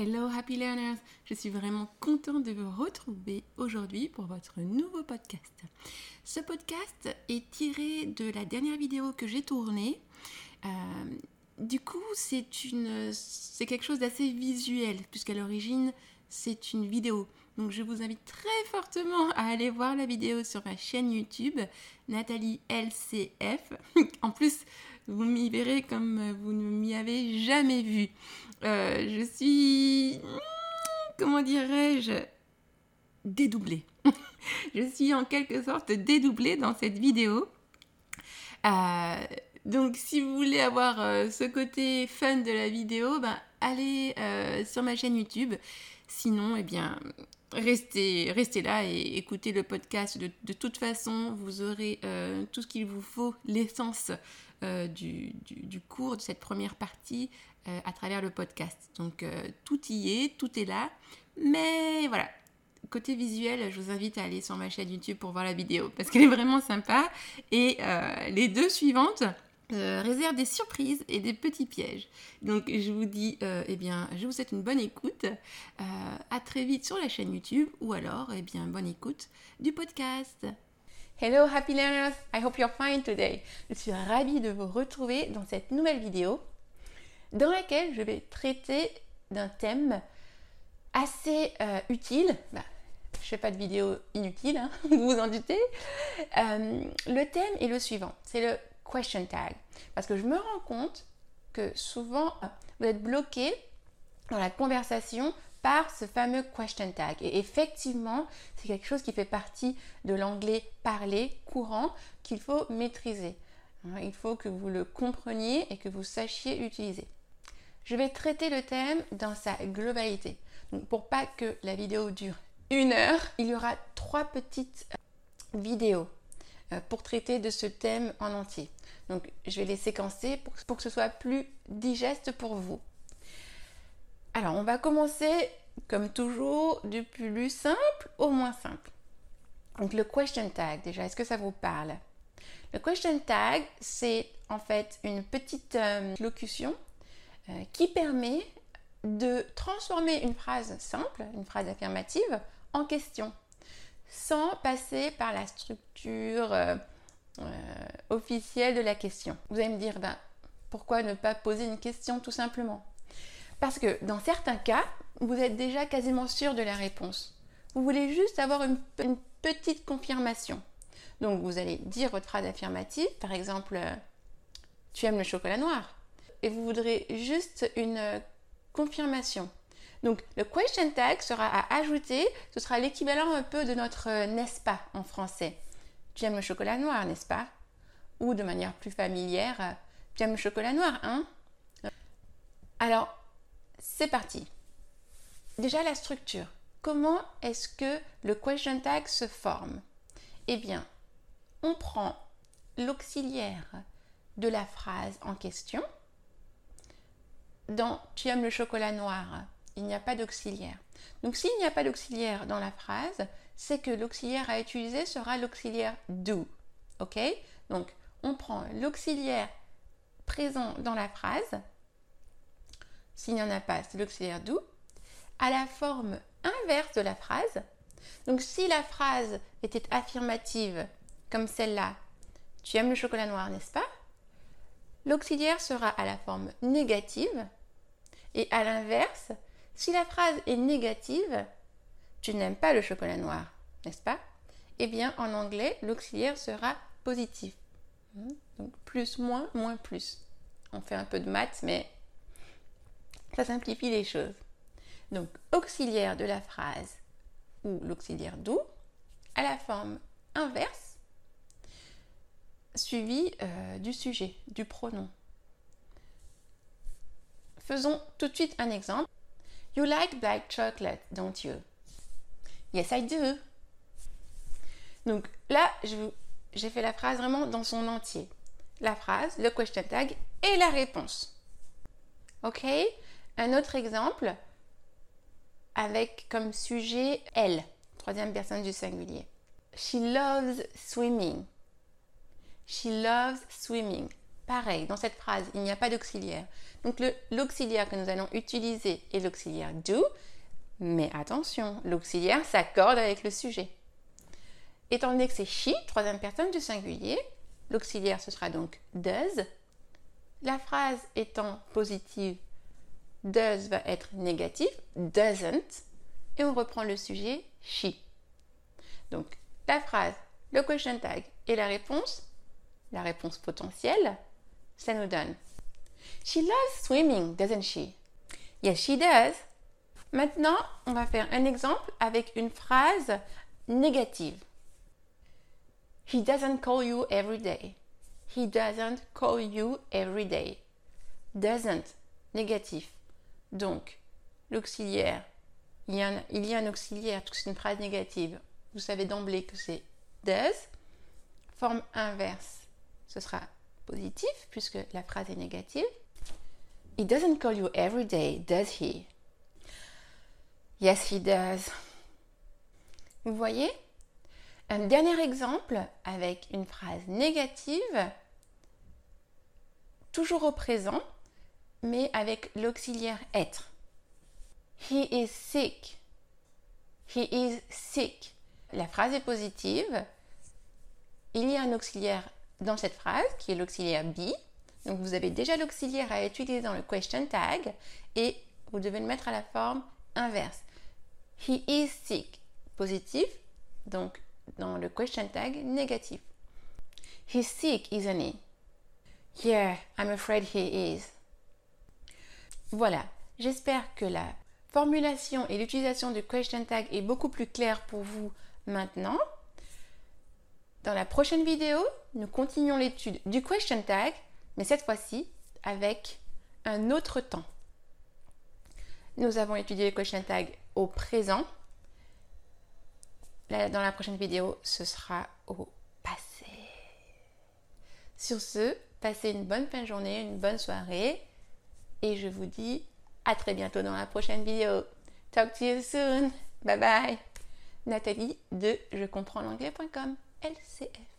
Hello Happy Learners, je suis vraiment contente de vous retrouver aujourd'hui pour votre nouveau podcast. Ce podcast est tiré de la dernière vidéo que j'ai tournée. Euh, du coup, c'est une, c'est quelque chose d'assez visuel puisqu'à l'origine c'est une vidéo. Donc je vous invite très fortement à aller voir la vidéo sur ma chaîne YouTube, Nathalie LCF. en plus, vous m'y verrez comme vous ne m'y avez jamais vu. Euh, je suis, comment dirais-je, dédoublée. je suis en quelque sorte dédoublée dans cette vidéo. Euh, donc si vous voulez avoir euh, ce côté fun de la vidéo, ben, allez sur ma chaîne YouTube. Sinon, eh bien, restez, restez là et écoutez le podcast. De, toute façon, vous aurez tout ce qu'il vous faut, l'essence euh, du, cours, de cette première partie euh, à travers le podcast. Donc euh, tout y est, tout est là. Mais voilà, côté visuel, je vous invite à aller sur ma chaîne YouTube pour voir la vidéo parce qu'elle est vraiment sympa. Et les deux suivantes réservent des surprises et des petits pièges. Donc je vous dis, eh bien, je vous souhaite une bonne écoute. à très vite sur la chaîne YouTube ou alors, eh bien, bonne écoute du podcast. Hello Happy Learners, I hope you're fine today. Je suis ravie de vous retrouver dans cette nouvelle vidéo dans laquelle je vais traiter d'un thème assez euh, utile. Bah, je ne fais pas de vidéo inutile, hein, vous vous en doutez. Euh, le thème est le suivant, c'est le question tag. Parce que je me rends compte que souvent, vous êtes bloqué dans la conversation par ce fameux question tag. Et effectivement, c'est quelque chose qui fait partie de l'anglais parlé courant qu'il faut maîtriser. Hein, il faut que vous le compreniez et que vous sachiez utiliser. Je vais traiter le thème dans sa globalité. Donc pour pas que la vidéo dure une heure, il y aura trois petites euh, vidéos euh, pour traiter de ce thème en entier. Donc je vais les séquencer pour, pour que ce soit plus digeste pour vous. Alors, on va commencer, comme toujours, du plus simple au moins simple. Donc, le question tag, déjà, est-ce que ça vous parle? Le question tag, c'est en fait une petite euh, locution euh, qui permet de transformer une phrase simple, une phrase affirmative, en question, sans passer par la structure euh, officielle de la question. Vous allez me dire, ben, pourquoi ne pas poser une question tout simplement? Parce que dans certains cas, vous êtes déjà quasiment sûr de la réponse. Vous voulez juste avoir une, petite confirmation. Donc vous allez dire votre phrase affirmative, par exemple, euh, tu aimes le chocolat noir. Et vous voudrez juste une euh, confirmation. Donc le question tag sera à ajouter, ce sera l'équivalent un peu de notre euh, n'est-ce pas en français. Tu aimes le chocolat noir, n'est-ce pas? Ou de manière plus familière, tu aimes le chocolat noir, hein? Alors, c'est parti. Déjà la structure. Comment est-ce que le question tag se forme? Eh bien, on prend l'auxiliaire de la phrase en question. Dans Tu aimes le chocolat noir, il n'y a pas d'auxiliaire. Donc s'il n'y a pas d'auxiliaire dans la phrase, c'est que l'auxiliaire à utiliser sera l'auxiliaire do. OK? Donc on prend l'auxiliaire présent dans la phrase s'il n'y en a pas, c'est l'auxiliaire doux, à la forme inverse de la phrase. Donc si la phrase était affirmative, comme celle-là, tu aimes le chocolat noir, n'est-ce pas? L'auxiliaire sera à la forme négative. Et à l'inverse, si la phrase est négative, tu n'aimes pas le chocolat noir, n'est-ce pas? Eh bien, en anglais, l'auxiliaire sera positif. Hmm? Donc plus, moins, moins, plus. On fait un peu de maths, mais ça simplifie les choses. Donc, auxiliaire de la phrase ou l'auxiliaire d'où à la forme inverse suivi euh, du sujet, du pronom. Faisons tout de suite un exemple. You like black chocolate, don't you? Yes, I do. Donc là, j'ai fait la phrase vraiment dans son entier. La phrase, le question tag et la réponse. OK? Un autre exemple avec comme sujet elle, troisième personne du singulier. She loves swimming. She loves swimming. pareil, dans cette phrase, il n'y a pas d'auxiliaire. Donc l'auxiliaire que nous allons utiliser est l'auxiliaire do, mais attention, l'auxiliaire s'accorde avec le sujet. Étant donné que c'est she, troisième personne du singulier, l'auxiliaire ce sera donc does. La phrase étant positive, does va être négatif, doesn't, et on reprend le sujet she. Donc la phrase, le question tag et la réponse, la réponse potentielle, ça nous donne She loves swimming, doesn't she? Yes, she does. Maintenant, on va faire un exemple avec une phrase négative. He doesn't call you every day. He doesn't call you every day. Doesn't, négatif. Donc, l'auxiliaire, il, y a un auxiliaire, c'est une phrase négative. Vous savez d'emblée que c'est does. Forme inverse, ce sera positif puisque la phrase est négative. He doesn't call you every day, does he? Yes, he does. Vous voyez? Un dernier exemple avec une phrase négative, toujours au présent, mais avec l'auxiliaire être. He is sick. He is sick. La phrase est positive. Il y a un auxiliaire dans cette phrase qui est l'auxiliaire be. Donc vous avez déjà l'auxiliaire à utiliser dans le question tag et vous devez le mettre à la forme inverse. He is sick. Positif. Donc dans le question tag négatif. He's sick, isn't he? Yeah, I'm afraid he is. Voilà, j'espère que la formulation et l'utilisation du question tag est beaucoup plus claire pour vous maintenant. Dans la prochaine vidéo, nous continuons l'étude du question tag, mais cette fois-ci avec un autre temps. Nous avons étudié le question tag au présent. dans la prochaine vidéo, ce sera au passé. Sur ce, passez une bonne fin de journée, une bonne soirée et je vous dis à très bientôt dans la prochaine vidéo. Talk to you soon. Bye bye. Nathalie de je comprends l'anglais.com LCF.